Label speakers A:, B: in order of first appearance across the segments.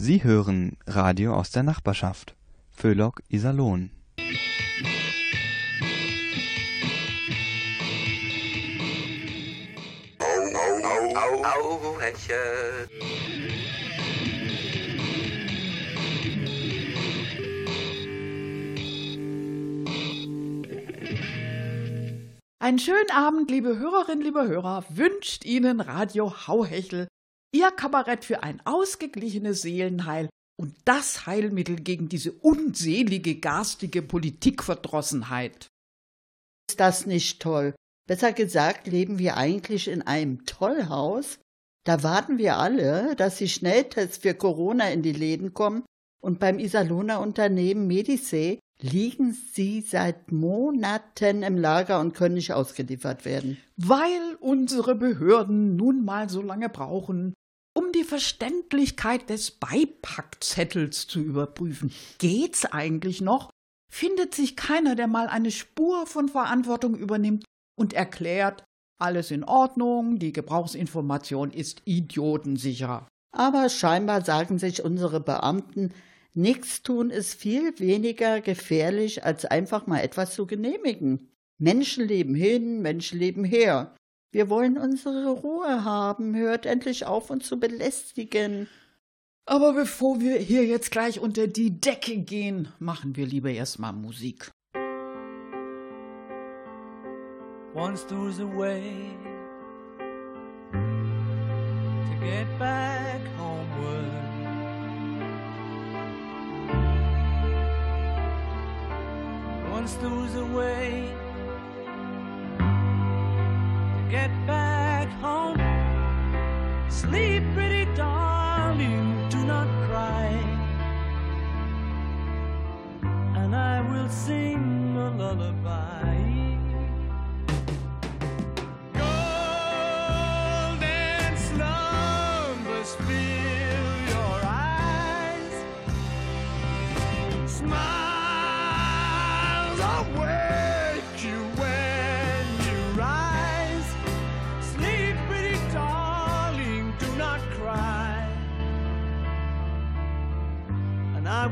A: Sie hören Radio aus der Nachbarschaft. Föhlock Iserlohn.
B: Au, au, Hechel.
C: Einen schönen Abend, liebe Hörerinnen, liebe Hörer, wünscht Ihnen Radio Hauhechel, Ihr Kabarett für ein ausgeglichenes Seelenheil und das Heilmittel gegen diese unselige, garstige Politikverdrossenheit.
D: Ist das nicht toll? Besser gesagt, leben wir eigentlich in einem Tollhaus. Da warten wir alle, dass die Schnelltests für Corona in die Läden kommen und beim Iserlohner Unternehmen Medisee liegen sie seit Monaten im Lager und können nicht ausgeliefert werden.
C: Weil unsere Behörden nun mal so lange brauchen, um die Verständlichkeit des Beipackzettels zu überprüfen. Geht's eigentlich noch? Findet sich keiner, der mal eine Spur von Verantwortung übernimmt und erklärt, alles in Ordnung, die Gebrauchsinformation ist idiotensicher.
D: Aber scheinbar sagen sich unsere Beamten, nichts tun ist viel weniger gefährlich, als einfach mal etwas zu genehmigen. Menschen leben hin, Menschen leben her. Wir wollen unsere Ruhe haben. Hört endlich auf, uns zu belästigen.
C: Aber bevor wir hier jetzt gleich unter die Decke gehen, machen wir lieber erstmal Musik.
E: Once there was a way to get back Once there was a way get back home. Sleep, pretty darling, do not cry. And I will sing a lullaby. Golden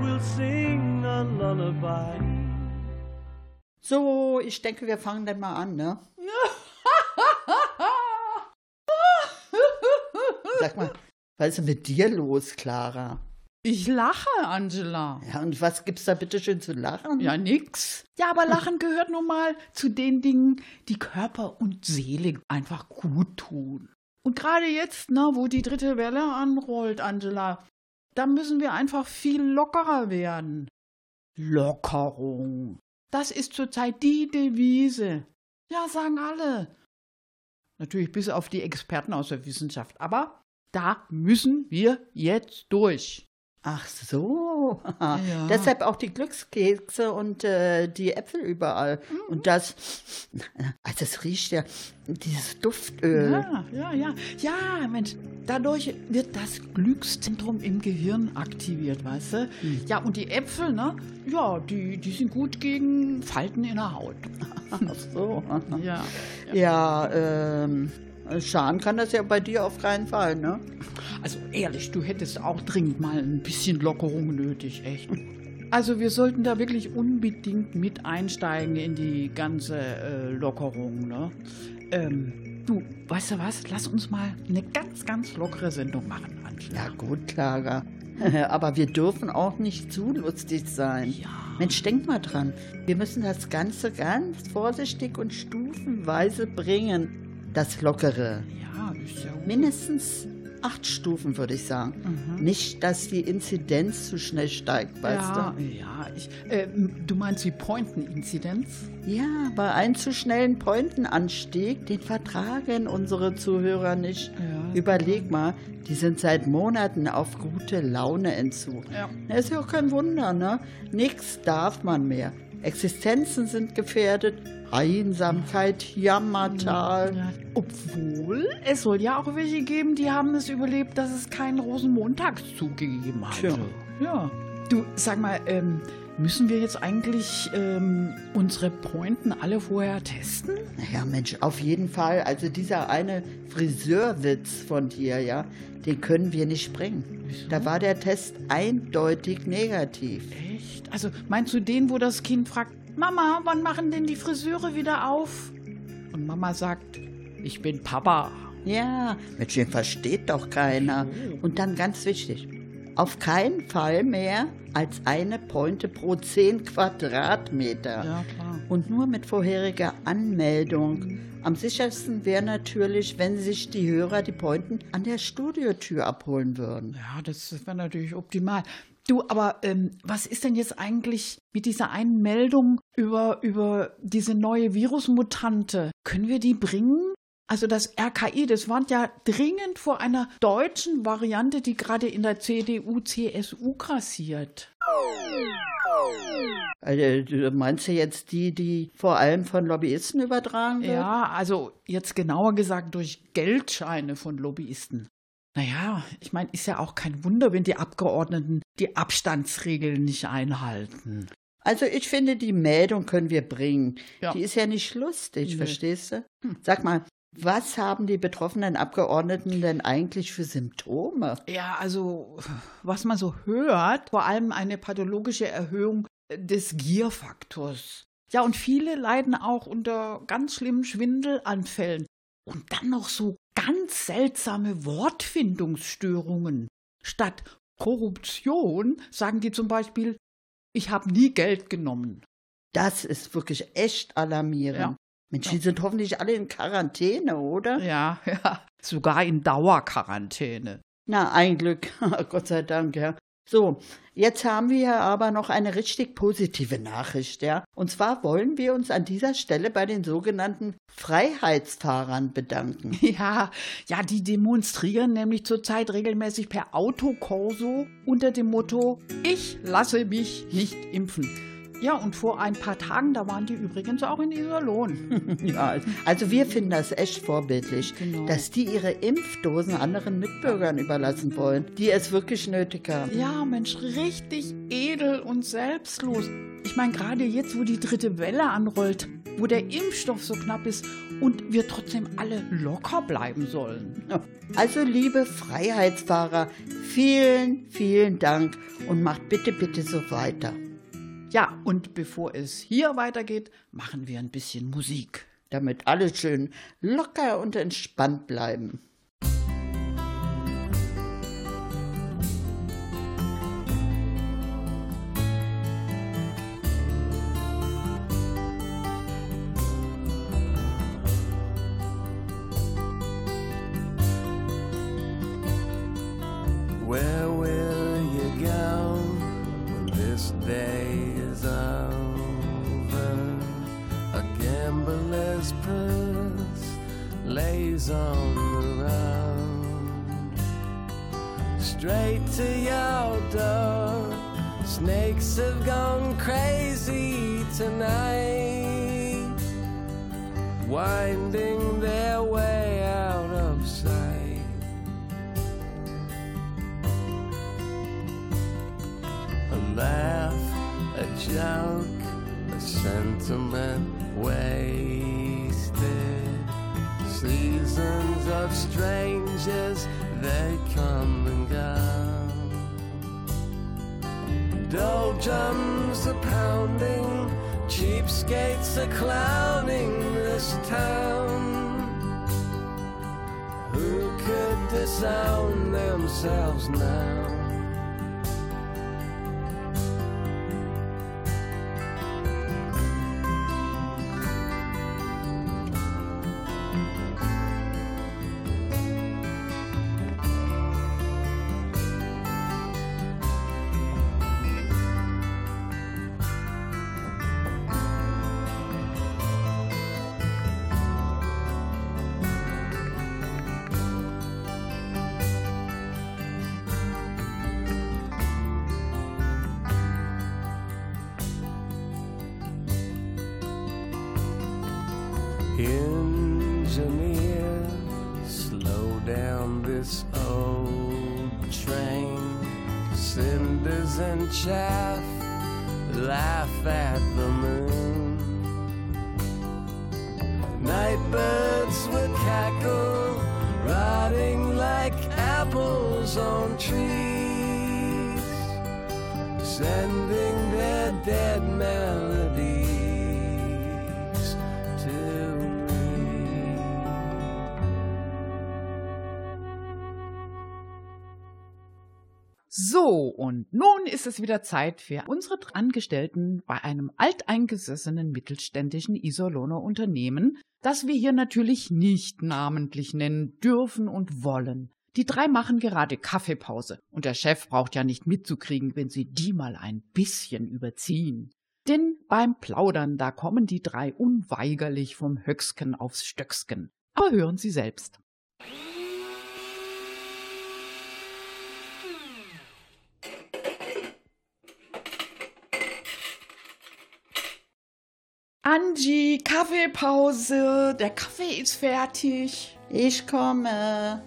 E: Will sing a lullaby.
D: So, ich denke, wir fangen dann mal an, ne? Sag mal, was ist denn mit dir los, Clara?
C: Ich lache, Angela.
D: Ja, und was gibt's da bitte schön zu lachen?
C: Ja, nix. Ja, aber Lachen gehört nun mal zu den Dingen, die Körper und Seele einfach gut tun. Und gerade jetzt, ne, wo die dritte Welle anrollt, Angela, da müssen wir einfach viel lockerer werden. Lockerung. Das ist zurzeit die Devise. Ja, sagen alle. Natürlich bis auf die Experten aus der Wissenschaft. Aber da müssen wir jetzt durch.
D: Ach so.
C: Ja.
D: Deshalb auch die Glückskekse und äh, die Äpfel überall.
C: Mhm.
D: Und das, also es riecht ja, dieses Duftöl.
C: Ja, ja, ja. Ja, Mensch, dadurch wird das Glückszentrum im Gehirn aktiviert, weißt du? Ja, und die Äpfel, ne? Ja, die, die sind gut gegen Falten in der Haut.
D: Ach so.
C: Ja.
D: Ja, ähm, schaden kann das ja bei dir auf keinen Fall, ne?
C: Also ehrlich, du hättest auch dringend mal ein bisschen Lockerung nötig, echt. Also wir sollten da wirklich unbedingt mit einsteigen in die ganze äh, Lockerung, ne? Ähm, du, weißt du was? Lass uns mal eine ganz, ganz lockere Sendung machen, Angela.
D: Ja, gut, Clara. Aber wir dürfen auch nicht zu lustig sein.
C: Ja.
D: Mensch, denk mal dran. Wir müssen das Ganze ganz vorsichtig und stufenweise bringen. Das Lockere.
C: Ja, ist ja
D: Mindestens acht Stufen, würde ich sagen. Nicht, dass die Inzidenz zu schnell steigt, weißt
C: ja, ja. Ich, äh, du meinst die Pointen-Inzidenz?
D: du? Ja, bei einem zu schnellen Pointenanstieg, den vertragen unsere Zuhörer nicht.
C: Ja.
D: Überleg mal, die sind seit Monaten auf gute Laune-Entzug.
C: Ja.
D: Das ist ja auch kein Wunder, ne? Nichts darf man mehr. Existenzen sind gefährdet, Einsamkeit, Jammertal.
C: Ja. Obwohl, es soll ja auch welche geben, die haben es überlebt, dass es keinen Rosenmontagszug gegeben hat.
D: Tja.
C: Ja. Du, sag mal, ähm, müssen wir jetzt eigentlich ähm, unsere Pointen alle vorher testen?
D: Ja, Mensch, auf jeden Fall. Also dieser eine Friseurwitz von dir, ja, den können wir nicht bringen. Da war der Test eindeutig negativ.
C: Echt? Also meinst du den, wo das Kind fragt, Mama, wann machen denn die Friseure wieder auf? Und Mama sagt, ich bin Papa.
D: Ja, Mensch, den versteht doch keiner. Und dann ganz wichtig, auf keinen Fall mehr als eine Pointe pro 10 Quadratmeter.
C: Ja, klar.
D: Und nur mit vorheriger Anmeldung. Am sichersten wäre natürlich, wenn sich die Hörer die Pointen an der Studiotür abholen würden.
C: Ja, das wäre natürlich optimal. Du, aber ähm, was ist denn jetzt eigentlich mit dieser einen Meldung über, über diese neue Virusmutante? Können wir die bringen? Also das RKI, das warnt ja dringend vor einer deutschen Variante, die gerade in der CDU, CSU grassiert.
D: Also, du meinst du jetzt die, die vor allem von Lobbyisten übertragen wird?
C: Ja, also jetzt genauer gesagt durch Geldscheine von Lobbyisten. Naja, ich meine, ist ja auch kein Wunder, wenn die Abgeordneten die Abstandsregeln nicht einhalten.
D: Also ich finde, die Meldung können wir bringen.
C: Ja.
D: Die ist ja nicht lustig,
C: Nee.
D: verstehst du? Sag mal, was haben die betroffenen Abgeordneten denn eigentlich für Symptome?
C: Ja, also was man so hört, vor allem eine pathologische Erhöhung des Gierfaktors. Ja, und viele leiden auch unter ganz schlimmen Schwindelanfällen. Und dann noch so ganz seltsame Wortfindungsstörungen. Statt Korruption sagen die zum Beispiel, ich habe nie Geld genommen.
D: Das ist wirklich echt alarmierend.
C: Ja.
D: Mensch, die sind hoffentlich alle in Quarantäne, oder?
C: Ja, ja, sogar in Dauerquarantäne.
D: Na, ein Glück. Gott sei Dank, ja. So, jetzt haben wir aber noch eine richtig positive Nachricht, ja. Und zwar wollen wir uns an dieser Stelle bei den sogenannten Freiheitsfahrern bedanken.
C: Ja, ja, die demonstrieren nämlich zurzeit regelmäßig per Autokorso unter dem Motto Ich lasse mich nicht impfen. Ja, und vor ein paar Tagen, da waren die übrigens auch in Iserlohn.
D: Ja, also wir finden das echt vorbildlich,
C: Genau.
D: dass die ihre Impfdosen anderen Mitbürgern überlassen wollen, die es wirklich nötig haben.
C: Ja, Mensch, richtig edel und selbstlos. Ich meine, gerade jetzt, wo die dritte Welle anrollt, wo der Impfstoff so knapp ist und wir trotzdem alle locker bleiben sollen.
D: Also liebe Freiheitsfahrer, vielen, vielen Dank und macht bitte, bitte so weiter,
C: Ja, und bevor es hier weitergeht, machen wir ein bisschen Musik.
D: damit alle schön locker und entspannt bleiben.
E: Tonight, winding their way out of sight. A laugh, a joke, a sentiment wasted. Seasons of strangers, they come and go. Doldrums are pounding, cheapskates are clowning this town. Who could disown themselves now?
C: Ist es wieder Zeit für unsere Angestellten bei einem alteingesessenen mittelständischen Iserlohner Unternehmen, das wir hier natürlich nicht namentlich nennen dürfen und wollen. Die drei machen gerade Kaffeepause und der Chef braucht ja nicht mitzukriegen, wenn sie die mal ein bisschen überziehen. Denn beim Plaudern, da kommen die drei unweigerlich vom Höcksken aufs Stöcksken. Aber hören Sie selbst. Angie, Kaffeepause. Der Kaffee ist fertig.
D: Ich komme.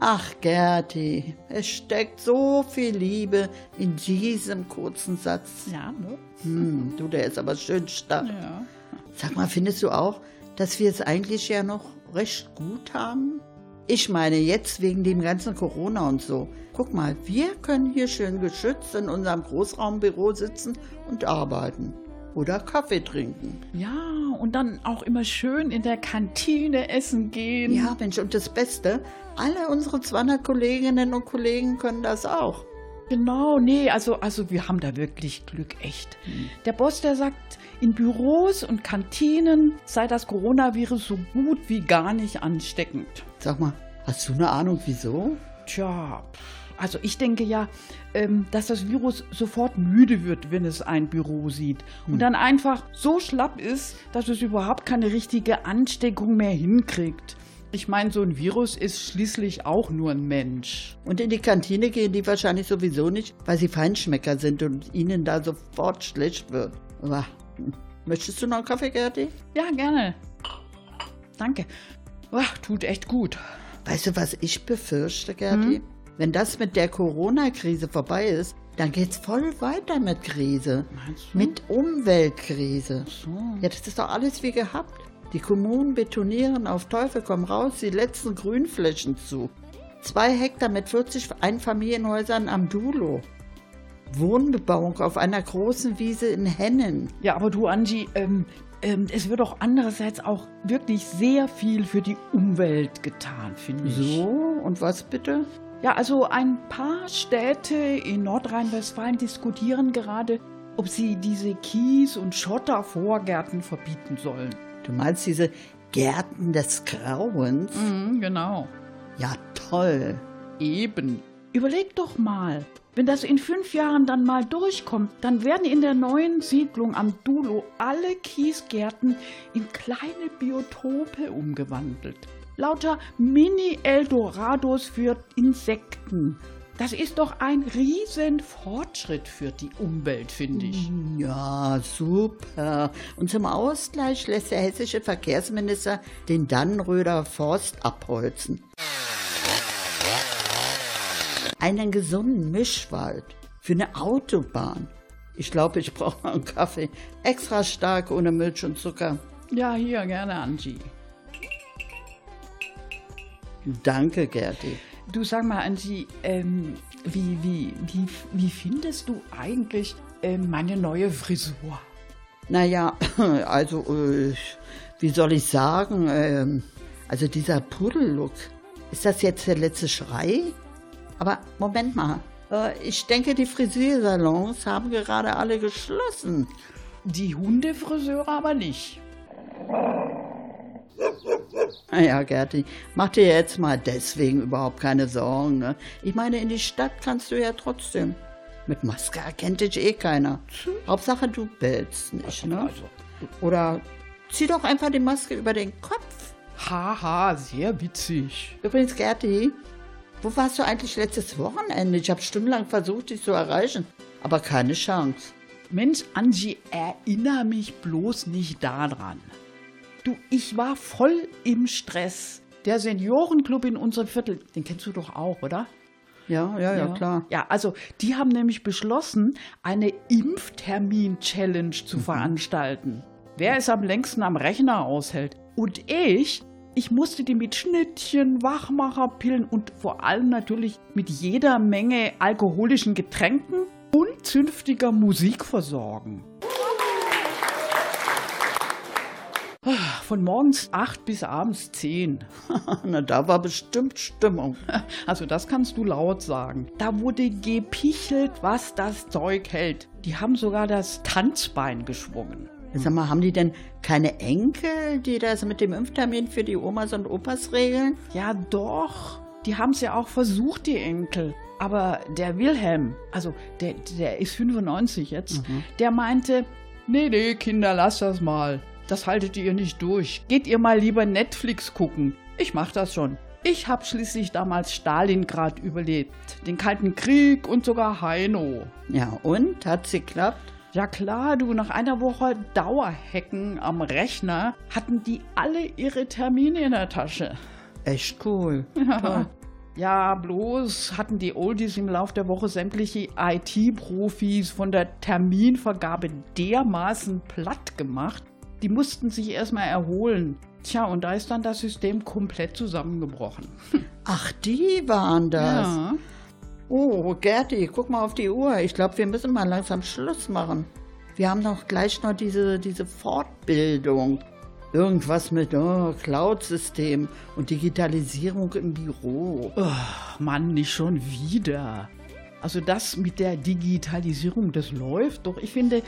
D: Ach, Gerti, es steckt so viel Liebe in diesem kurzen Satz.
C: Ja, ne?
D: Hm, du, der ist aber schön stark.
C: Ja.
D: Sag mal, findest du auch, dass wir es eigentlich ja noch recht gut haben? Ich meine, jetzt wegen dem ganzen Corona und so. Guck mal, wir können hier schön geschützt in unserem Großraumbüro sitzen und arbeiten. Oder Kaffee trinken.
C: Ja, und dann auch immer schön in der Kantine essen gehen.
D: Ja, Mensch, und das Beste, alle unsere 200 Kolleginnen und Kollegen können das auch.
C: Genau, nee, also, also wir haben da wirklich Glück, echt. Der Boss, der sagt, in Büros und Kantinen sei das Coronavirus so gut wie gar nicht ansteckend.
D: Sag mal, hast du eine Ahnung, wieso?
C: Tja, also ich denke ja, ähm, dass das Virus sofort müde wird, wenn es ein Büro sieht. Und dann einfach so schlapp ist, dass es überhaupt keine richtige Ansteckung mehr hinkriegt. Ich meine, so ein Virus ist schließlich auch nur ein Mensch.
D: Und in die Kantine gehen die wahrscheinlich sowieso nicht, weil sie Feinschmecker sind und ihnen da sofort schlecht wird. Aber, hm, möchtest du noch einen Kaffee, Gerti?
C: Ja, gerne. Danke. Ach, tut echt gut.
D: Weißt du, was ich befürchte, Gerti? Wenn das mit der Corona-Krise vorbei ist, dann geht's voll weiter mit Krise. Mit Umweltkrise.
C: So.
D: Ja, das ist doch alles wie gehabt. Die Kommunen betonieren auf Teufel komm raus die letzten Grünflächen zu. Zwei Hektar mit 40 Einfamilienhäusern am Dulo. Wohnbebauung auf einer großen Wiese in Hennen.
C: Ja, aber du, Angie, ähm, ähm, es wird auch andererseits auch wirklich sehr viel für die Umwelt getan, finde ich.
D: So, und was bitte?
C: Ja, also ein paar Städte in Nordrhein-Westfalen diskutieren gerade, ob sie diese Kies- und Schottervorgärten verbieten sollen.
D: Du meinst diese Gärten des Grauens?
C: Mhm, genau.
D: Ja, toll.
C: Eben. Überleg doch mal, wenn das in fünf Jahren dann mal durchkommt, dann werden in der neuen Siedlung am Dulo alle Kiesgärten in kleine Biotope umgewandelt. Lauter Mini-Eldorados für Insekten. Das ist doch ein riesen Fortschritt für die Umwelt, finde ich.
D: Ja, super. Und zum Ausgleich lässt der hessische Verkehrsminister den Dannröder Forst abholzen. Einen gesunden Mischwald für eine Autobahn. Ich glaube, ich brauche mal einen Kaffee. Extra stark, ohne Milch und Zucker.
C: Ja, hier gerne, Angie.
D: Danke, Gerti.
C: Du sag mal, Angie, ähm, wie, wie, wie, wie findest du eigentlich ähm, meine neue Frisur?
D: Naja, also, äh, wie soll ich sagen, ähm, also dieser Pudellook, ist das jetzt der letzte Schrei? Aber Moment mal, äh, ich denke, die Frisiersalons haben gerade alle geschlossen.
C: Die Hundefriseure aber nicht.
D: Naja, Gerti, mach dir jetzt mal deswegen überhaupt keine Sorgen. Ne? Ich meine, in die Stadt kannst du ja trotzdem. Mit Maske erkennt dich eh keiner. Hauptsache, du bellst nicht, ne?
C: Also,
D: Oder zieh doch einfach die Maske über den Kopf.
C: haha, sehr witzig.
D: Übrigens, Gerti, wo warst du eigentlich letztes Wochenende? Ich habe stundenlang versucht, dich zu erreichen, aber keine Chance.
C: Mensch, Angie, erinnere mich bloß nicht daran. Du, ich war voll im Stress. Der Seniorenclub in unserem Viertel, den kennst du doch auch, oder?
D: Ja, ja, ja, klar.
C: Ja, also die haben nämlich beschlossen, eine Impftermin-Challenge zu veranstalten. Wer es am längsten am Rechner aushält. Und ich, ich musste die mit Schnittchen, Wachmacherpillen und vor allem natürlich mit jeder Menge alkoholischen Getränken und zünftiger Musik versorgen. Ah, Von morgens 8 bis abends 10.
D: Na, da war bestimmt Stimmung.
C: Also das kannst du laut sagen. Da wurde gepichelt, was das Zeug hält. Die haben sogar das Tanzbein geschwungen.
D: Sag mal, haben die denn keine Enkel, die das mit dem Impftermin für die Omas und Opas regeln?
C: Ja, doch. Die haben es ja auch versucht, die Enkel. Aber der Wilhelm, also der, der ist 95 jetzt, der meinte, nee, nee, Kinder, lasst das mal. Das haltet ihr nicht durch. Geht ihr mal lieber Netflix gucken. Ich mach das schon. Ich hab schließlich damals Stalingrad überlebt, den Kalten Krieg und sogar Heino.
D: Ja, und? Hat's geklappt?
C: Ja klar, du, nach einer Woche Dauerhacken am Rechner hatten die alle ihre Termine in der Tasche.
D: Echt cool. Toll.
C: Ja, bloß hatten die Oldies im Lauf der Woche sämtliche IT-Profis von der Terminvergabe dermaßen platt gemacht, die mussten sich erstmal erholen. Tja, und da ist dann das System komplett zusammengebrochen.
D: Ach, die waren das.
C: Ja.
D: Oh, Gerti, guck mal auf die Uhr. Ich glaube, wir müssen mal langsam Schluss machen. Wir haben doch gleich noch diese, diese Fortbildung. Irgendwas mit oh, Cloud-System und Digitalisierung im Büro.
C: Ach, Mann, nicht schon wieder. Also das mit der Digitalisierung, das läuft doch. Ich finde,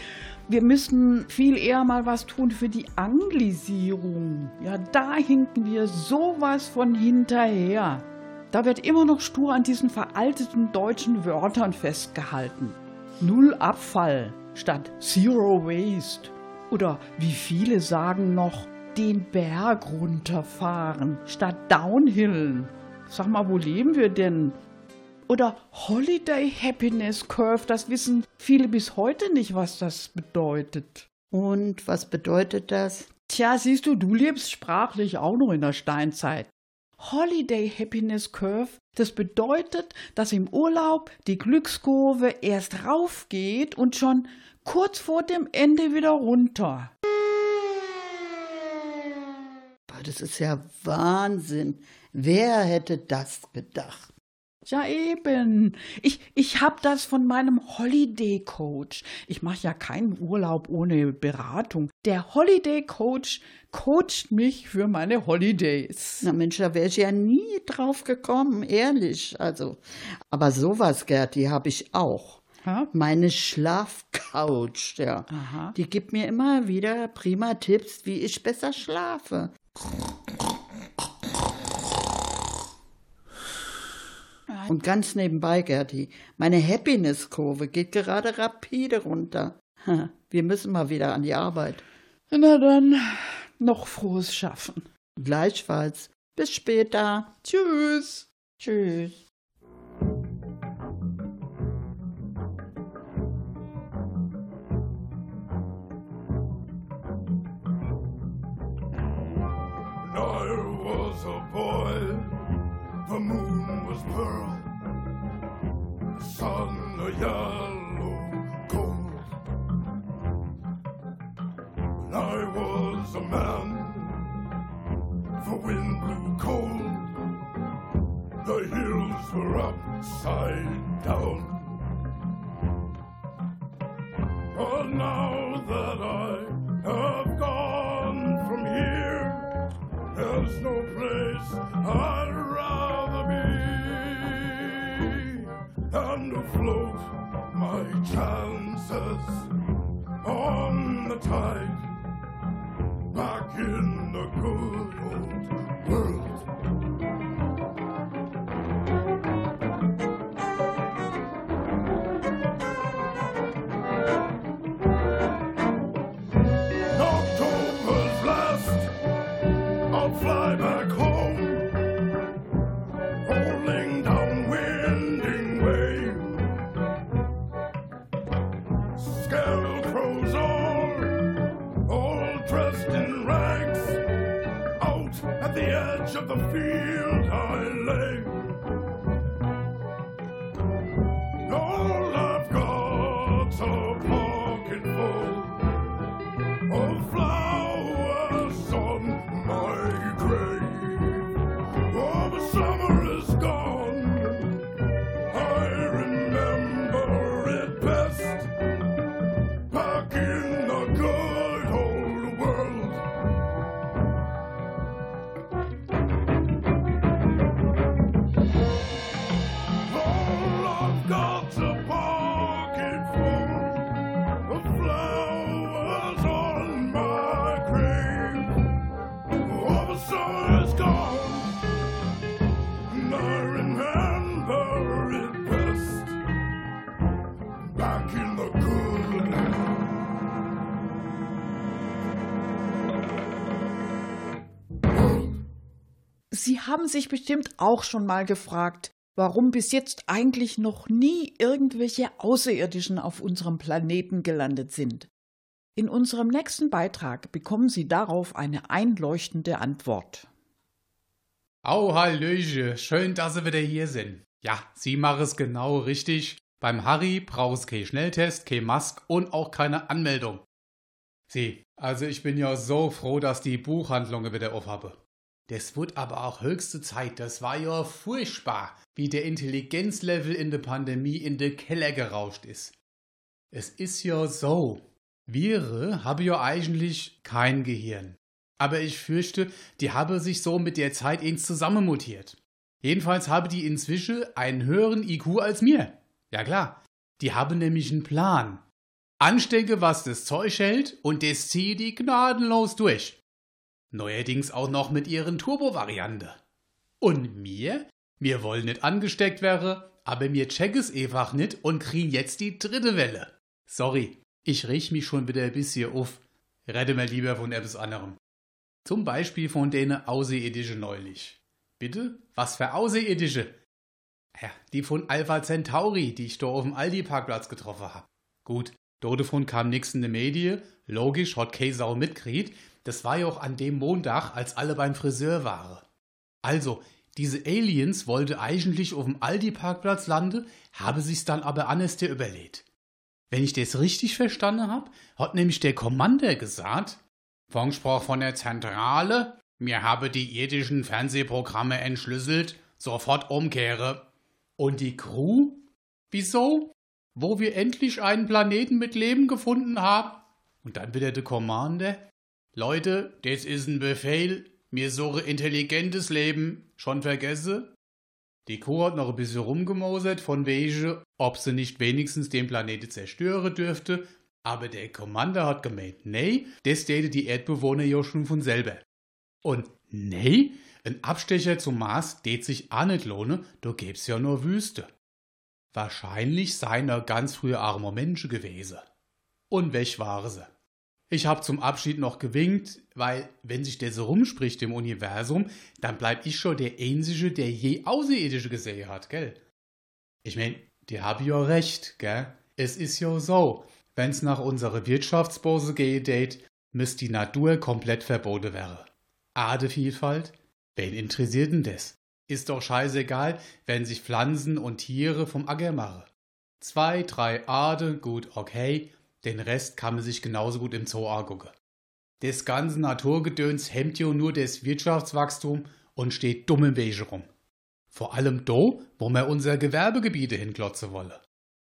C: wir müssen viel eher mal was tun für die Anglisierung. Ja, da hinken wir sowas von hinterher. Da wird immer noch stur an diesen veralteten deutschen Wörtern festgehalten. Null Abfall statt Zero Waste. Oder wie viele sagen noch, den Berg runterfahren statt Downhillen. Sag mal, wo leben wir denn? Oder Holiday Happiness Curve, das wissen viele bis heute nicht, was das bedeutet.
D: Und was bedeutet das?
C: Tja, siehst du, du lebst sprachlich auch noch in der Steinzeit. Holiday Happiness Curve, das bedeutet, dass im Urlaub die Glückskurve erst raufgeht und schon kurz vor dem Ende wieder runter.
D: Das ist ja Wahnsinn. Wer hätte das gedacht?
C: Ja, eben. Ich, ich hab das von meinem Holiday Coach. Ich mache ja keinen Urlaub ohne Beratung. Der Holiday Coach coacht mich für meine Holidays.
D: Na Mensch, da wäre ich ja nie drauf gekommen, ehrlich. Also, aber sowas, Gerti, habe ich auch.
C: Ja?
D: Meine Schlafcouch, ja.
C: Aha.
D: Die gibt mir immer wieder prima Tipps, wie ich besser schlafe. Und ganz nebenbei, Gerti, meine Happiness-Kurve geht gerade rapide runter. Wir müssen mal wieder an die Arbeit.
C: Na dann, noch frohes Schaffen.
D: Gleichfalls. Bis später.
C: Tschüss.
D: Tschüss.
F: Was pearl, sun a yellow gold. And I was a man, the wind blew cold, the hills were upside down. But now that I have gone from here, there's no place I'd and to float my chances on the tide back in the good old world. October's last, I'll fly back home,
C: haben sich bestimmt auch schon mal gefragt, warum bis jetzt eigentlich noch nie irgendwelche Außerirdischen auf unserem Planeten gelandet sind. In unserem nächsten Beitrag bekommen Sie darauf eine einleuchtende Antwort.
G: Au, Hallöche, schön, dass Sie wieder hier sind. Ja, Sie machen es genau richtig. Beim Harry braucht es kein Schnelltest, kein Mask und auch keine Anmeldung. Sie, also ich bin ja so froh, dass die Buchhandlungen wieder aufhabe. Das wird aber auch höchste Zeit. Das war ja furchtbar, wie der Intelligenzlevel in der Pandemie in den Keller gerauscht ist. Es ist ja so. Viren haben ja eigentlich kein Gehirn. Aber ich fürchte, die haben sich so mit der Zeit ins zusammenmutiert. Jedenfalls habe die inzwischen einen höheren IQ als mir. Ja klar, die haben nämlich einen Plan. Anstecke, was das Zeug hält und das ziehe die gnadenlos durch. Neuerdings auch noch mit ihren Turbo-Variante. Und mir? Wir wollen nicht angesteckt werden, aber mir check es einfach nicht und kriegen jetzt die dritte Welle. Sorry, ich riech mich schon wieder ein bisschen auf. Rette mir lieber von etwas anderem. Zum Beispiel von denen Außerirdische neulich. Bitte? Was für Außerirdische? Ja, die von Alpha Centauri, die ich da auf dem Aldi-Parkplatz getroffen hab. Gut, dort davon kam nix in der Medien, logisch, hat keine Sau mitkriegt, das war ja auch an dem Montag, als alle beim Friseur waren. Also, diese Aliens wollte eigentlich auf dem Aldi-Parkplatz landen, habe sich's dann aber anders der überlegt. Wenn ich das richtig verstanden habe, hat nämlich der Commander gesagt, Funkspruch von der Zentrale, mir habe die irdischen Fernsehprogramme entschlüsselt, sofort umkehre. Und die Crew? Wieso? Wo wir endlich einen Planeten mit Leben gefunden haben? Und dann wieder der Commander, Leute, das ist ein Befehl. Mir suche intelligentes Leben. Schon vergesse? Die Kuh hat noch ein bisschen rumgemosert, von wegen, ob sie nicht wenigstens den Planeten zerstören dürfte. Aber der Commander hat gemeint, nee, das täte die Erdbewohner ja schon von selber. Und nee, ein Abstecher zum Mars tät sich auch nicht lohnen, da gäb's ja nur Wüste. Wahrscheinlich seien er ganz früher armer Menschen gewesen. Und weg waren sie. Ich habe zum Abschied noch gewinkt, weil, wenn sich der so rumspricht im Universum, dann bleib ich schon der Einzige, der je Außerirdische gesehen hat, gell? Ich mein, die hab ja recht, gell? Es ist ja so, wenn's nach unserer Wirtschaftsbose geht, müsst die Natur komplett verboten werden. Adevielfalt? Wen interessiert denn das? Ist doch scheißegal, wenn sich Pflanzen und Tiere vom Acker machen. Zwei, drei Ade, gut, okay, den Rest kann man sich genauso gut im Zoo angucken. Das ganze Naturgedöns hemmt ja nur das Wirtschaftswachstum und steht dumm im Wege rum. Vor allem da, wo wir unser Gewerbegebiete hinklotzen wollen.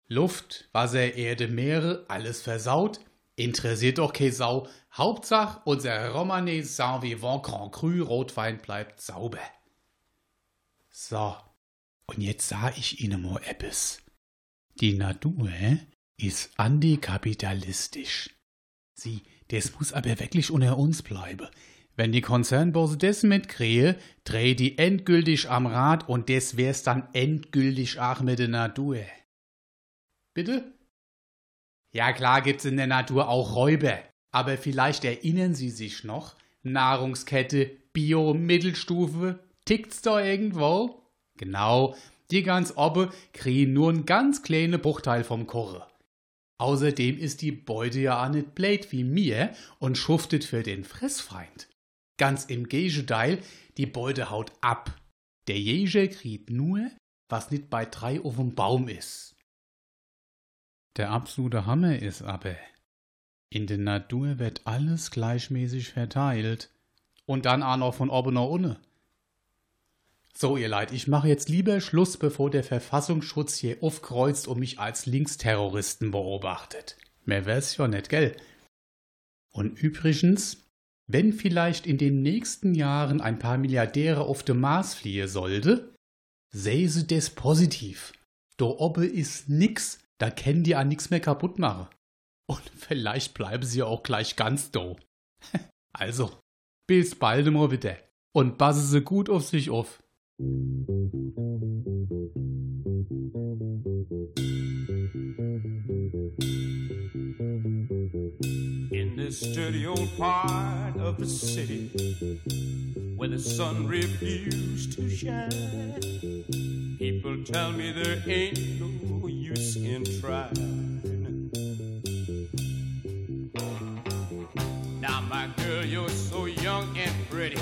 G: Luft, Wasser, Erde, Meere, alles versaut, interessiert doch keine Sau. Hauptsache, unser Romané Saint-Vivant Grand Cru Rotwein bleibt sauber. So, und jetzt sah ich Ihnen mal etwas. Die Natur, ist antikapitalistisch. Sie, das muss aber wirklich unter uns bleiben. Wenn die Konzernbörse das mitkriege, dreh die endgültig am Rad und das wär's dann endgültig auch mit der Natur. Bitte? Ja klar gibt's in der Natur auch Räuber, aber vielleicht erinnern Sie sich noch, Nahrungskette, Bio, Mittelstufe, tickt's da irgendwo? Genau, die ganz oben kriegen nur einen ganz kleinen Bruchteil vom Koche. Außerdem ist die Beute ja auch nicht blöd wie mir und schuftet für den Fressfeind. Ganz im Gegenteil, die Beute haut ab. Der Jäger kriegt nur, was nicht bei drei auf dem Baum ist. Der absolute Hammer ist aber, in der Natur wird alles gleichmäßig verteilt und dann auch noch von oben nach unten. So, ihr Leid, ich mache jetzt lieber Schluss, bevor der Verfassungsschutz hier aufkreuzt und mich als Linksterroristen beobachtet. Mehr wär's ja nicht, gell? Und übrigens, wenn vielleicht in den nächsten Jahren ein paar Milliardäre auf dem Mars fliehen sollte, seh sie das positiv. Da oben ist nix, da können die an nix mehr kaputt machen. Und vielleicht bleiben sie auch gleich ganz do. Also, bis bald mal bitte. Und passen sie gut auf sich auf.
F: In this dirty old part of the city
H: where the sun refused to shine. People tell me there ain't no use in trying. Now, my girl, you're so young and pretty.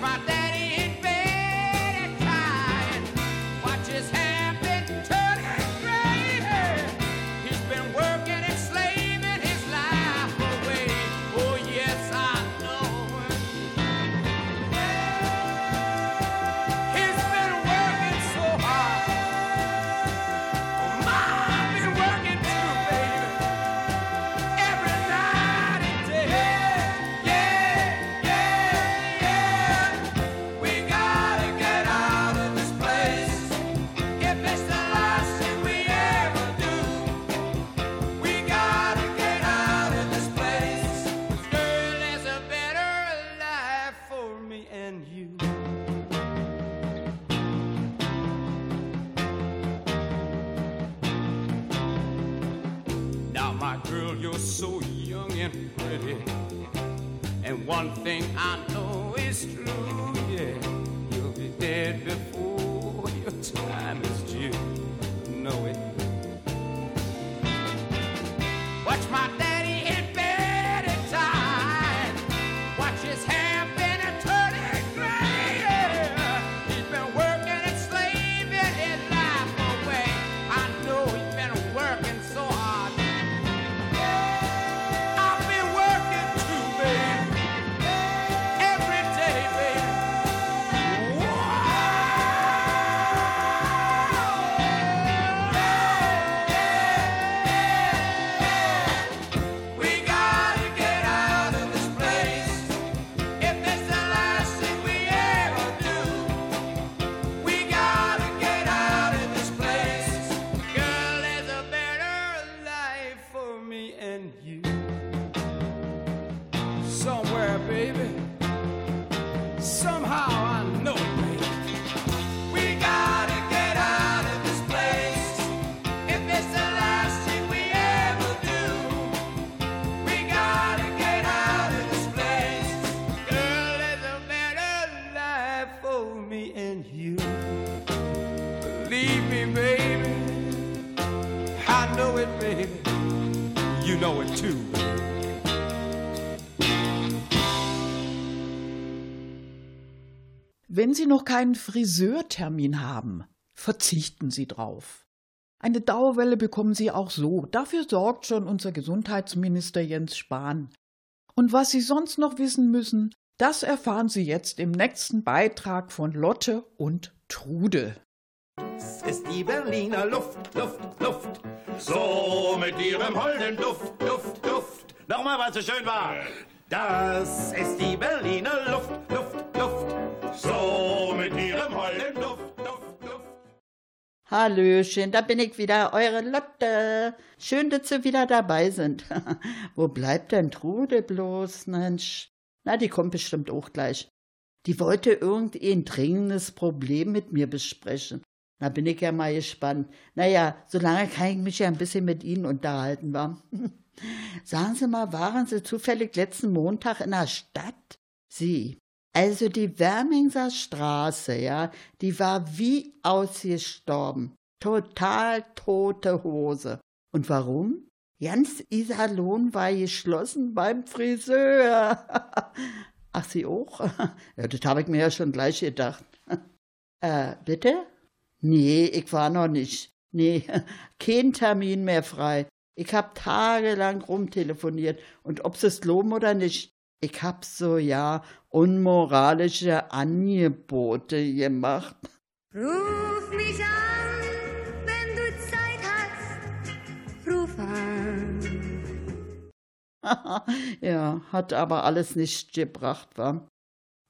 H: my there. I know it, baby. You know it too.
C: Wenn Sie noch keinen Friseurtermin haben, verzichten Sie drauf. Eine Dauerwelle bekommen Sie auch so. Dafür sorgt schon unser Gesundheitsminister Jens Spahn. Und was Sie sonst noch wissen müssen, das erfahren Sie jetzt im nächsten Beitrag von Lotte und Trude.
F: Es ist die Berliner Luft, Luft, Luft. So mit ihrem holden Duft, Duft, Duft. Nochmal, weil es so schön war. Das ist die Berliner Luft, Luft, Luft. So mit ihrem holden Duft, Duft, Duft.
D: Hallöchen, da bin ich wieder, eure Lotte. Schön, dass Sie wieder dabei sind. Wo bleibt denn Trude bloß, Mensch? Na, die kommt bestimmt auch gleich. Die wollte irgendein dringendes Problem mit mir besprechen. Da bin ich ja mal gespannt. Naja, solange kann ich mich ja ein bisschen mit Ihnen unterhalten, wa? Sagen Sie mal, waren Sie zufällig letzten Montag in der Stadt? Sie. Also die Wermingser Straße, ja, die war wie ausgestorben. Total tote Hose. Und warum? Ganz Iserlohn war geschlossen beim Friseur. Ach, Sie auch? Ja, das habe ich mir ja schon gleich gedacht. Äh, bitte? Nee, ich war noch nicht. Nee, kein Termin mehr frei. Ich hab tagelang rumtelefoniert und ob es loben oder nicht, ich hab so, ja, unmoralische Angebote gemacht.
I: Ruf mich an, wenn du Zeit hast. Ruf an.
D: ja, hat aber alles nicht gebracht, wa?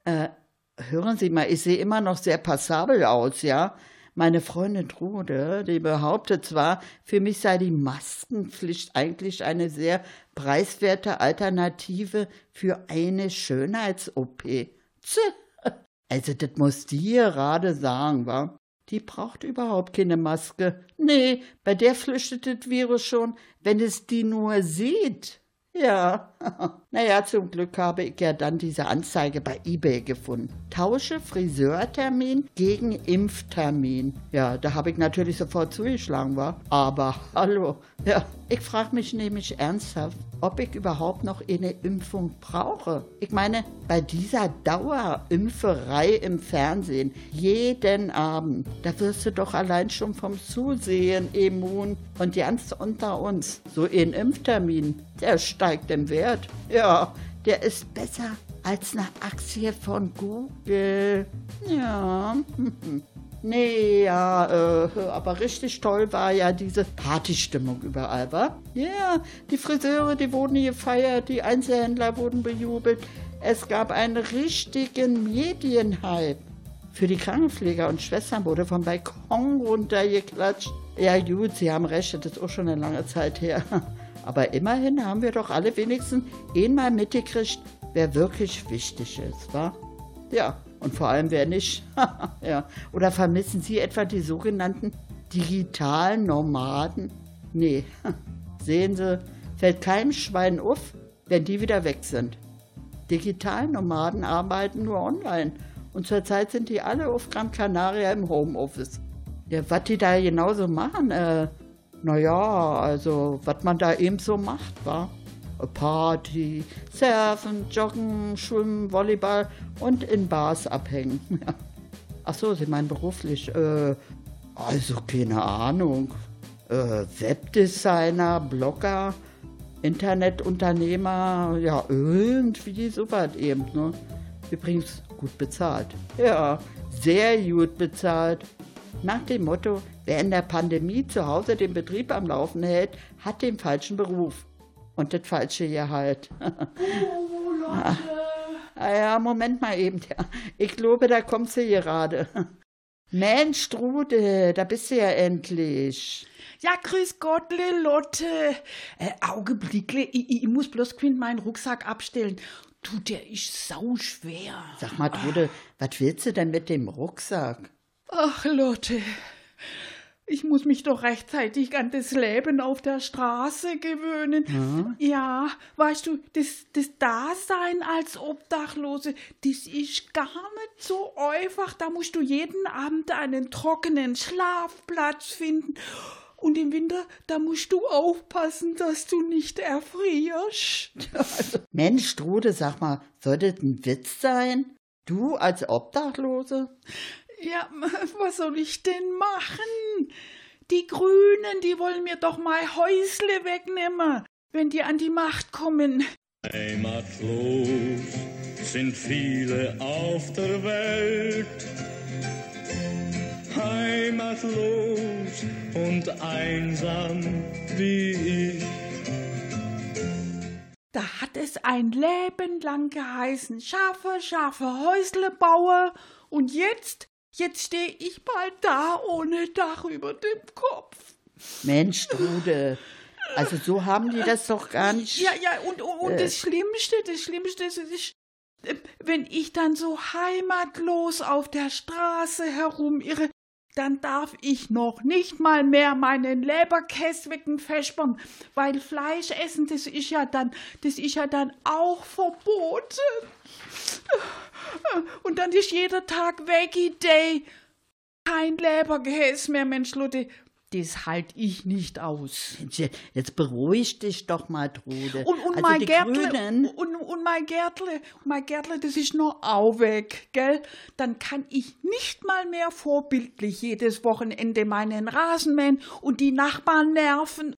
D: Äh, hören Sie mal, ich sehe immer noch sehr passabel aus, ja? Meine Freundin Trude, die behauptet zwar, für mich sei die Maskenpflicht eigentlich eine sehr preiswerte Alternative für eine Schönheits-OP. Also, das muss die gerade sagen, wa? Die braucht überhaupt keine Maske. Nee, bei der flüchtet das Virus schon, wenn es die nur sieht. Ja, naja, zum Glück habe ich ja dann diese Anzeige bei eBay gefunden. Tausche Friseurtermin gegen Impftermin. Ja, da habe ich natürlich sofort zugeschlagen, war. Aber hallo, ja, ich frage mich nämlich ernsthaft, ob ich überhaupt noch eine Impfung brauche. Ich meine, bei dieser Dauerimpferei im Fernsehen, jeden Abend, da wirst du doch allein schon vom Zusehen immun. Und ganz unter uns, so ein Impftermin, der steigt im Wert. Ja, der ist besser als eine Aktie von Google. Ja. Nee, ja, äh, aber richtig toll war ja diese Partystimmung überall, war? Ja, die Friseure, die wurden gefeiert, die Einzelhändler wurden bejubelt. Es gab einen richtigen Medienhype. Für die Krankenpfleger und Schwestern wurde vom Balkon runtergeklatscht. Ja gut, Sie haben recht, das ist auch schon eine lange Zeit her. Aber immerhin haben wir doch alle wenigstens einmal mitgekriegt, wer wirklich wichtig ist, wa? Ja, und vor allem wer nicht. ja. Oder vermissen Sie etwa die sogenannten digitalen Nomaden? Nee, sehen Sie, fällt keinem Schwein auf, wenn die wieder weg sind. Digitalnomaden arbeiten nur online und zurzeit sind die alle auf Gran Canaria im Homeoffice. Ja, was die da genauso machen, äh, naja, also was man da eben so macht, war Party, Surfen, Joggen, Schwimmen, Volleyball und in Bars abhängen. Ach so, Sie meinen beruflich? Äh, also keine Ahnung. Äh, Webdesigner, Blogger, Internetunternehmer, ja, irgendwie sowas eben. Ne? Übrigens gut bezahlt. Ja, sehr gut bezahlt. Nach dem Motto, wer in der Pandemie zu Hause den Betrieb am Laufen hält, hat den falschen Beruf. Und das falsche Gehalt.
C: Oh, Leute.
D: Ah ja, Moment mal eben. Ich glaube, da kommt sie gerade. Mensch, Trude, da bist du ja endlich.
C: Ja, grüß Gott, Lotte. Äh, Augenblickle, ich, ich muss bloß Quint meinen Rucksack abstellen. Du, der ist sauschwer.
D: Sag mal, Trude, was willst du denn mit dem Rucksack?
C: Ach, Lotte. Ich muss mich doch rechtzeitig an das Leben auf der Straße gewöhnen. Ja, weißt du, das, das Dasein als Obdachlose, das ist gar nicht so einfach. Da musst du jeden Abend einen trockenen Schlafplatz finden. Und im Winter, da musst du aufpassen, dass du nicht erfrierst.
D: Mensch, Trude, sag mal, soll das ein Witz sein? Du als Obdachlose?
C: Ja, was soll ich denn machen? Die Grünen, die wollen mir doch mein Häusle wegnehmen, wenn die an die Macht kommen.
J: Heimatlos sind viele auf der Welt. Heimatlos und einsam wie ich.
C: Da hat es ein Leben lang geheißen, scharfe, scharfe Häusle baue. Und jetzt, jetzt stehe ich bald da ohne Dach über dem Kopf.
D: Mensch, Trude. Also so haben die das doch gar nicht.
C: Ja, ja, und, und, und
D: Äh.
C: das Schlimmste, das Schlimmste ist, ist, äh, wenn ich dann so heimatlos auf der Straße herumirre, dann darf ich noch nicht mal mehr meinen Leberkäswecken vespern, weil Fleisch essen, das ist ja dann, das ist ja dann auch verboten. Und dann ist jeder Tag Veggie Day. Kein Leberkäse mehr, Mensch, Lutte. Das halt ich nicht aus.
D: Jetzt beruhig dich doch mal, Trude.
C: Und, und
D: also
C: mein Gärtle,
D: Grünen,
C: und, und mein Gärtle, mein Gärtle, das ist noch auch weg, gell? Dann kann ich nicht mal mehr vorbildlich jedes Wochenende meinen Rasen mähen und die Nachbarn nerven.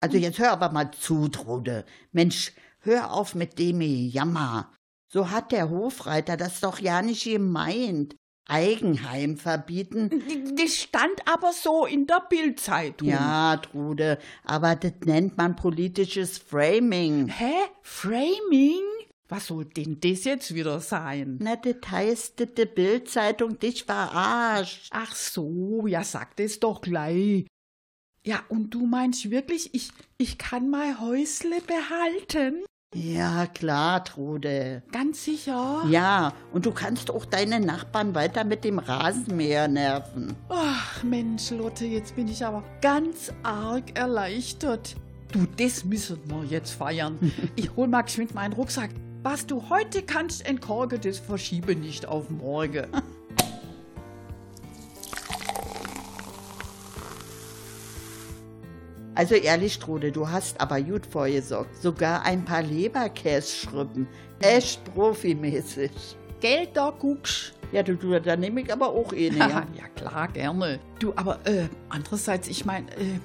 D: Also jetzt hör aber mal zu, Trude. Mensch, hör auf mit dem Jammer. So hat der Hofreiter das doch ja nicht gemeint. Eigenheim verbieten.
C: Das stand aber so in der Bildzeitung.
D: Ja, Trude, aber das nennt man politisches Framing.
C: Hä? Framing? Was soll denn das jetzt wieder sein?
D: Na, das heißt, dass die Bildzeitung dich verarscht.
C: Ach so, ja, sag das doch gleich. Ja, und du meinst wirklich, ich, ich kann mein Häusle behalten?
K: Ja, klar, Trude.
C: Ganz sicher?
K: Ja, und du kannst auch deine Nachbarn weiter mit dem Rasenmäher nerven.
C: Ach Mensch, Lotte, jetzt bin ich aber ganz arg erleichtert. Du, das müssen wir jetzt feiern. Ich hol mal geschwind meinen Rucksack. Was du heute kannst entkorke, das verschiebe nicht auf morgen.
K: Also ehrlich, Trude, du hast aber gut vorgesorgt. Sogar ein paar Leberkässchrüppen. Echt profimäßig.
C: Geld da guckst.
K: Ja, du, du, da nehme ich aber auch eine. Ja.
C: ja klar, gerne. Du, aber äh, andererseits, ich meine, äh,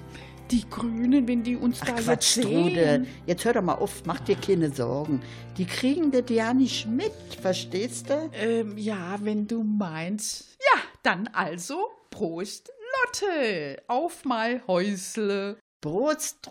C: die Grünen, wenn die uns
K: Ach,
C: da
K: Quatsch,
C: jetzt
K: Trude.
C: sehen.
K: Jetzt hör doch mal auf, mach dir keine Sorgen. Die kriegen das ja nicht mit, verstehst du?
C: Ähm, ja, wenn du meinst. Ja, dann also Prost, Lotte. Auf mal Häusle.
K: Prost,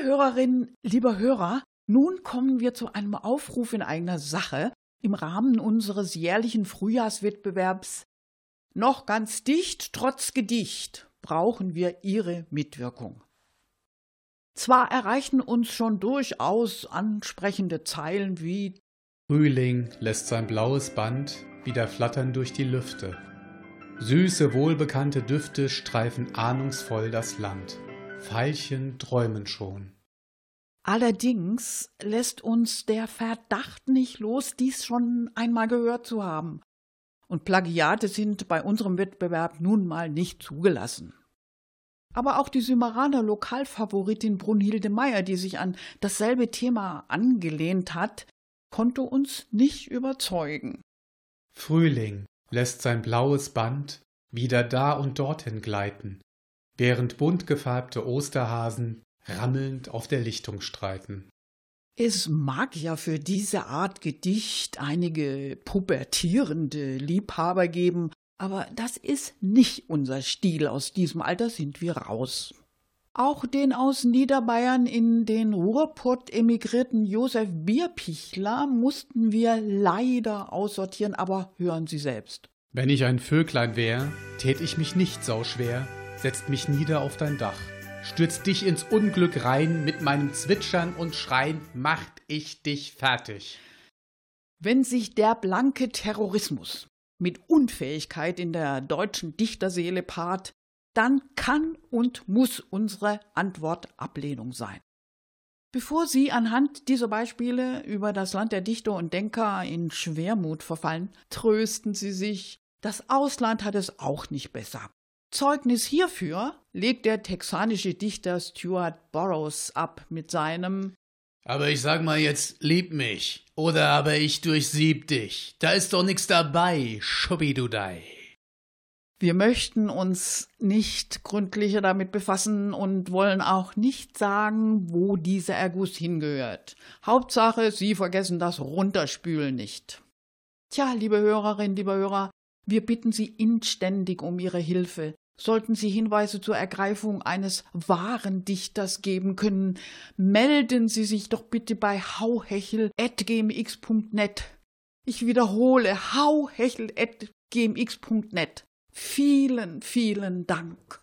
C: Liebe Hörerinnen, lieber Hörer, nun kommen wir zu einem Aufruf in eigener Sache im Rahmen unseres jährlichen Frühjahrswettbewerbs. Noch ganz dicht, trotz Gedicht, brauchen wir Ihre Mitwirkung. Zwar erreichen uns schon durchaus ansprechende Zeilen wie
G: Frühling lässt sein blaues Band wieder flattern durch die Lüfte. Süße, wohlbekannte Düfte streifen ahnungsvoll das Land. Veilchen träumen schon.
C: Allerdings lässt uns der Verdacht nicht los, dies schon einmal gehört zu haben. Und Plagiate sind bei unserem Wettbewerb nun mal nicht zugelassen. Aber auch die Symeraner Lokalfavoritin Brunhilde Meyer, die sich an dasselbe Thema angelehnt hat, konnte uns nicht überzeugen.
G: Frühling lässt sein blaues Band wieder da und dorthin gleiten, während bunt gefärbte Osterhasen rammelnd auf der Lichtung streiten.
C: Es mag ja für diese Art Gedicht einige pubertierende Liebhaber geben, aber das ist nicht unser Stil. Aus diesem Alter sind wir raus. Auch den aus Niederbayern in den Ruhrpott emigrierten Josef Bierpichler mussten wir leider aussortieren, aber hören Sie selbst.
G: Wenn ich ein Vöglein wär, tät ich mich nicht sauschwer, setzt mich nieder auf dein Dach, stürzt dich ins Unglück rein, mit meinem Zwitschern und Schreien macht ich dich fertig.
C: Wenn sich der blanke Terrorismus mit Unfähigkeit in der deutschen Dichterseele paart, dann kann und muss unsere Antwort Ablehnung sein. Bevor Sie anhand dieser Beispiele über das Land der Dichter und Denker in Schwermut verfallen, trösten Sie sich, das Ausland hat es auch nicht besser. Zeugnis hierfür legt der texanische Dichter Stuart Burroughs ab mit seinem
G: Aber ich sag mal jetzt, lieb mich. Oder aber ich durchsieb dich. Da ist doch nix dabei, Schubbidudei.
C: Wir möchten uns nicht gründlicher damit befassen und wollen auch nicht sagen, wo dieser Erguss hingehört. Hauptsache, Sie vergessen das Runterspülen nicht. Tja, liebe Hörerinnen, liebe Hörer, wir bitten Sie inständig um Ihre Hilfe. Sollten Sie Hinweise zur Ergreifung eines wahren Dichters geben können, melden Sie sich doch bitte bei hauhechel.gmx.net. Ich wiederhole, hauhechel.gmx.net. Vielen, vielen Dank.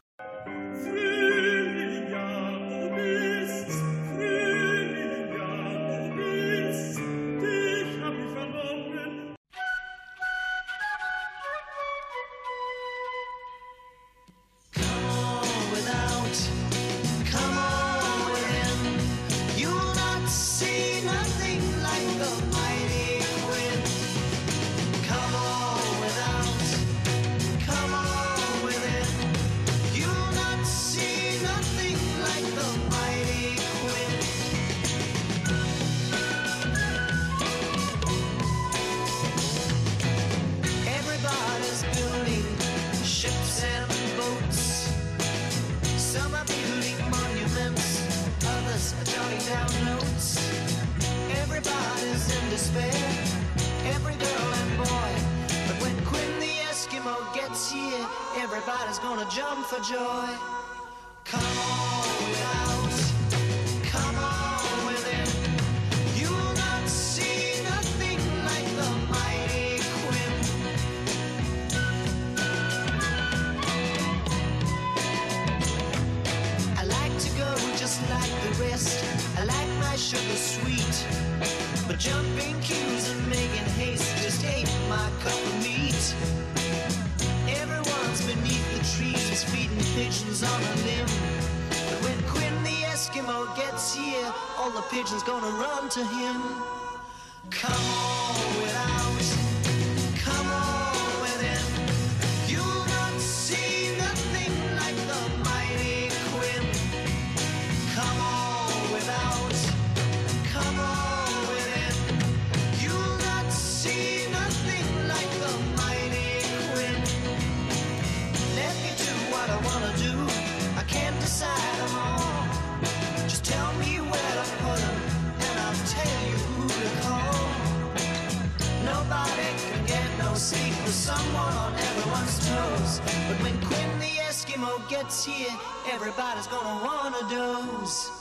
L: Sleep someone on everyone's toes. But when Quinn the Eskimo gets here, everybody's gonna wanna doze.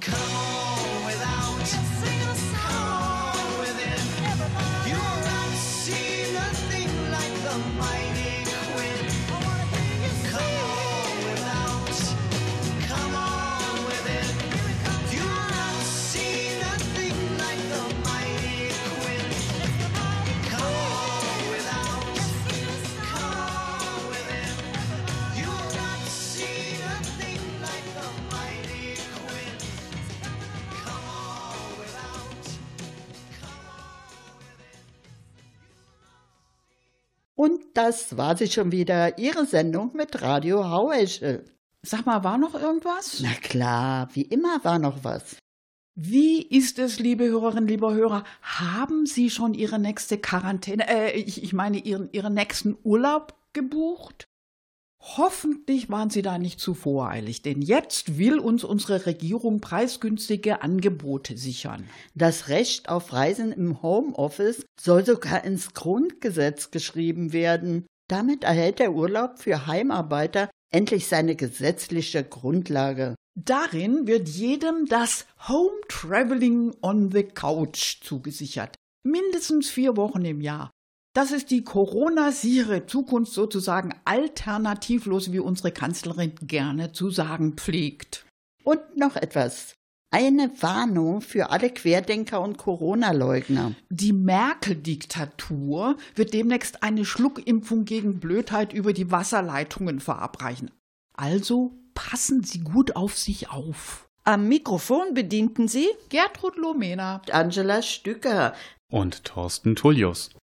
L: Come on
D: Und das war sie schon wieder, Ihre Sendung mit Radio Haueschel.
C: Sag mal, war noch irgendwas?
D: Na klar, wie immer war noch was.
C: Wie ist es, liebe Hörerinnen, lieber Hörer? Haben Sie schon Ihre nächste Quarantäne, äh, ich, ich meine Ihren, Ihren nächsten Urlaub gebucht? Hoffentlich waren Sie da nicht zu voreilig, denn jetzt will uns unsere Regierung preisgünstige Angebote sichern.
D: Das Recht auf Reisen im Homeoffice soll sogar ins Grundgesetz geschrieben werden. Damit erhält der Urlaub für Heimarbeiter endlich seine gesetzliche Grundlage.
C: Darin wird jedem das Home Traveling on the Couch zugesichert. Mindestens vier Wochen im Jahr. Das ist die Corona-sichere Zukunft sozusagen alternativlos, wie unsere Kanzlerin gerne zu sagen pflegt.
D: Und noch etwas. Eine Warnung für alle Querdenker und Corona-Leugner.
C: Die Merkel-Diktatur wird demnächst eine Schluckimpfung gegen Blödheit über die Wasserleitungen verabreichen. Also passen Sie gut auf sich auf.
D: Am Mikrofon bedienten sie
C: Gertrud Lomena,
D: Angela Stücker.
G: Und Thorsten Tullius.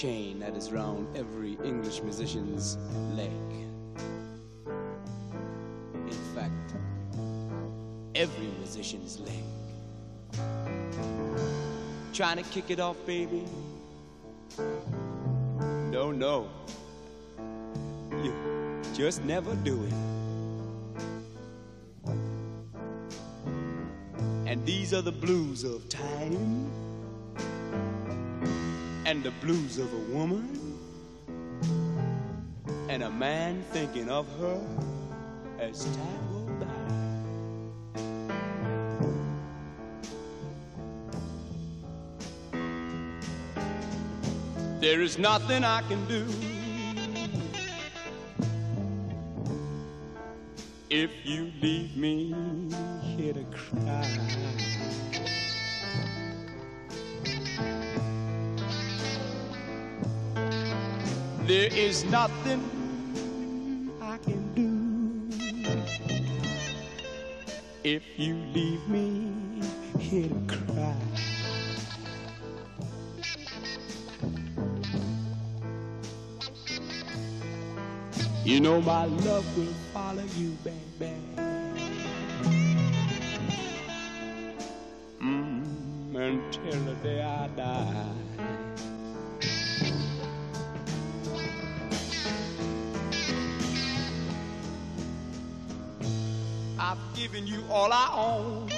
H: Chain that is round every English musician's leg. In fact, every musician's leg. Trying to kick it off, baby? No, no. You just never do it. And these are the blues of time and the blues of a woman and a man thinking of her as time goes by. There is nothing I can do if you leave me here to cry. There is nothing I can do if you leave me here to cry. You know my love will follow you, baby. Mm, until the day I die. I've you all I own.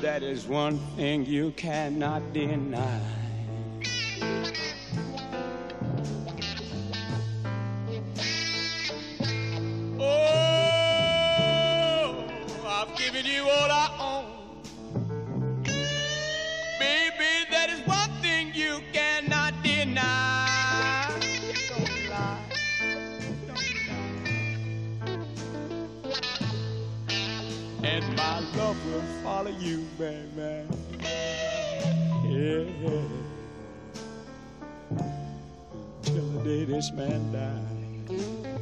H: That is one thing you cannot deny. And my love will follow you, baby. Yeah. Till the day this man dies.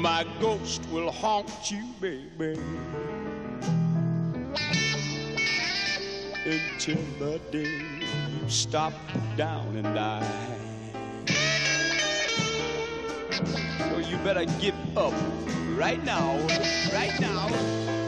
H: My ghost will haunt you, baby. Until the day you stop down and die. So you better give up right now, right now.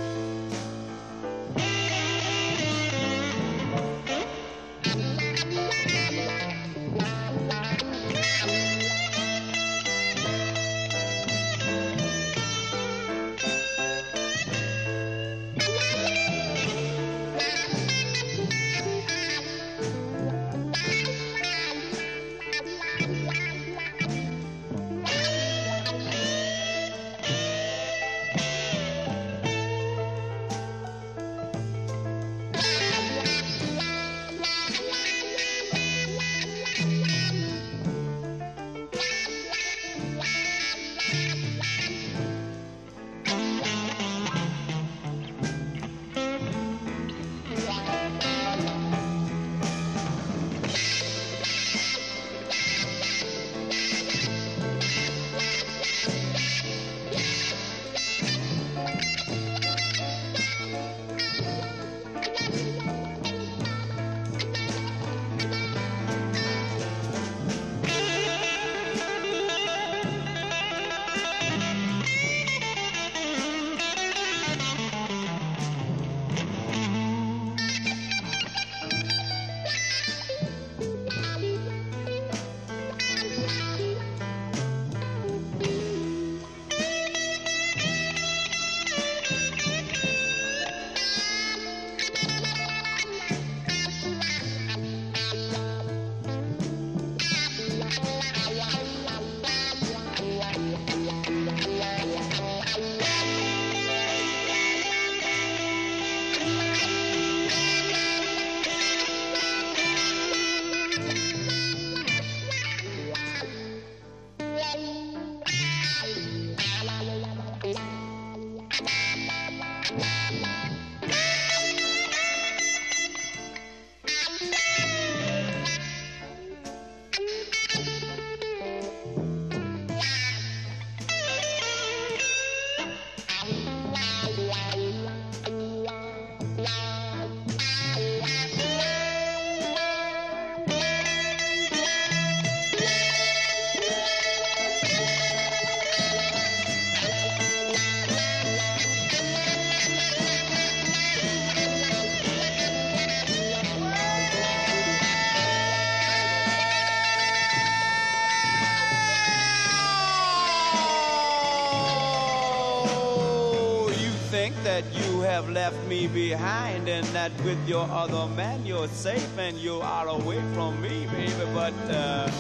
H: Have left me behind and that with your other man you're safe and you are away from me, baby. But uh,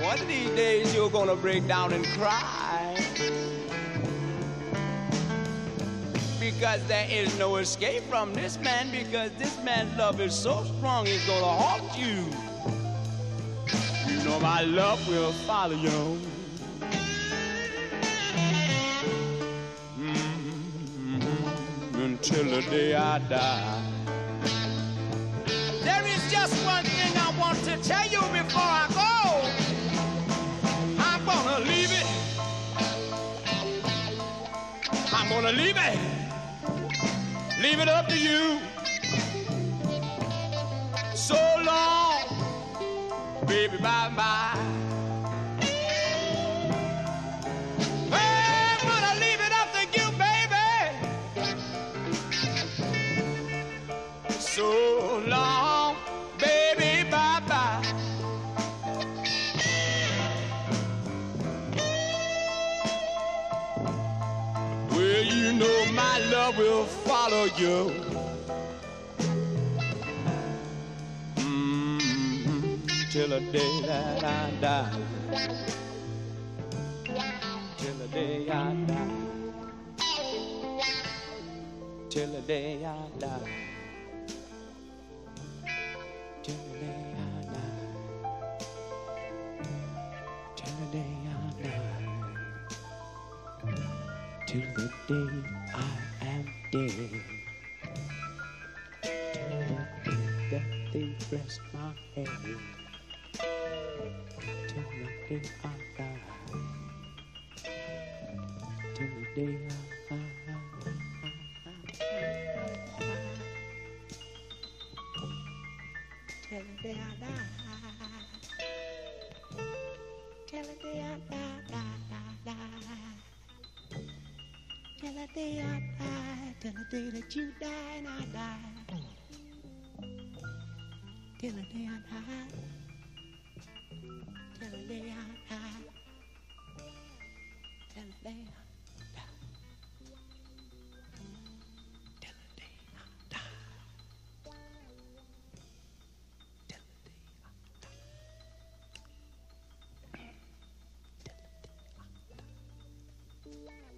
H: one of these days you're gonna break down and cry. Because there is no escape from this man because this man's love is so strong it's gonna haunt you. You know my love will follow you. Until the day I die. There is just one thing I want to tell you before I go. I'm gonna leave it. I'm gonna leave it. Leave it up to you. So long, baby, bye bye. Will follow you. Mm, Till the day that I die. Till the day I die. Till the day I die. My head. Till the day
M: Bye.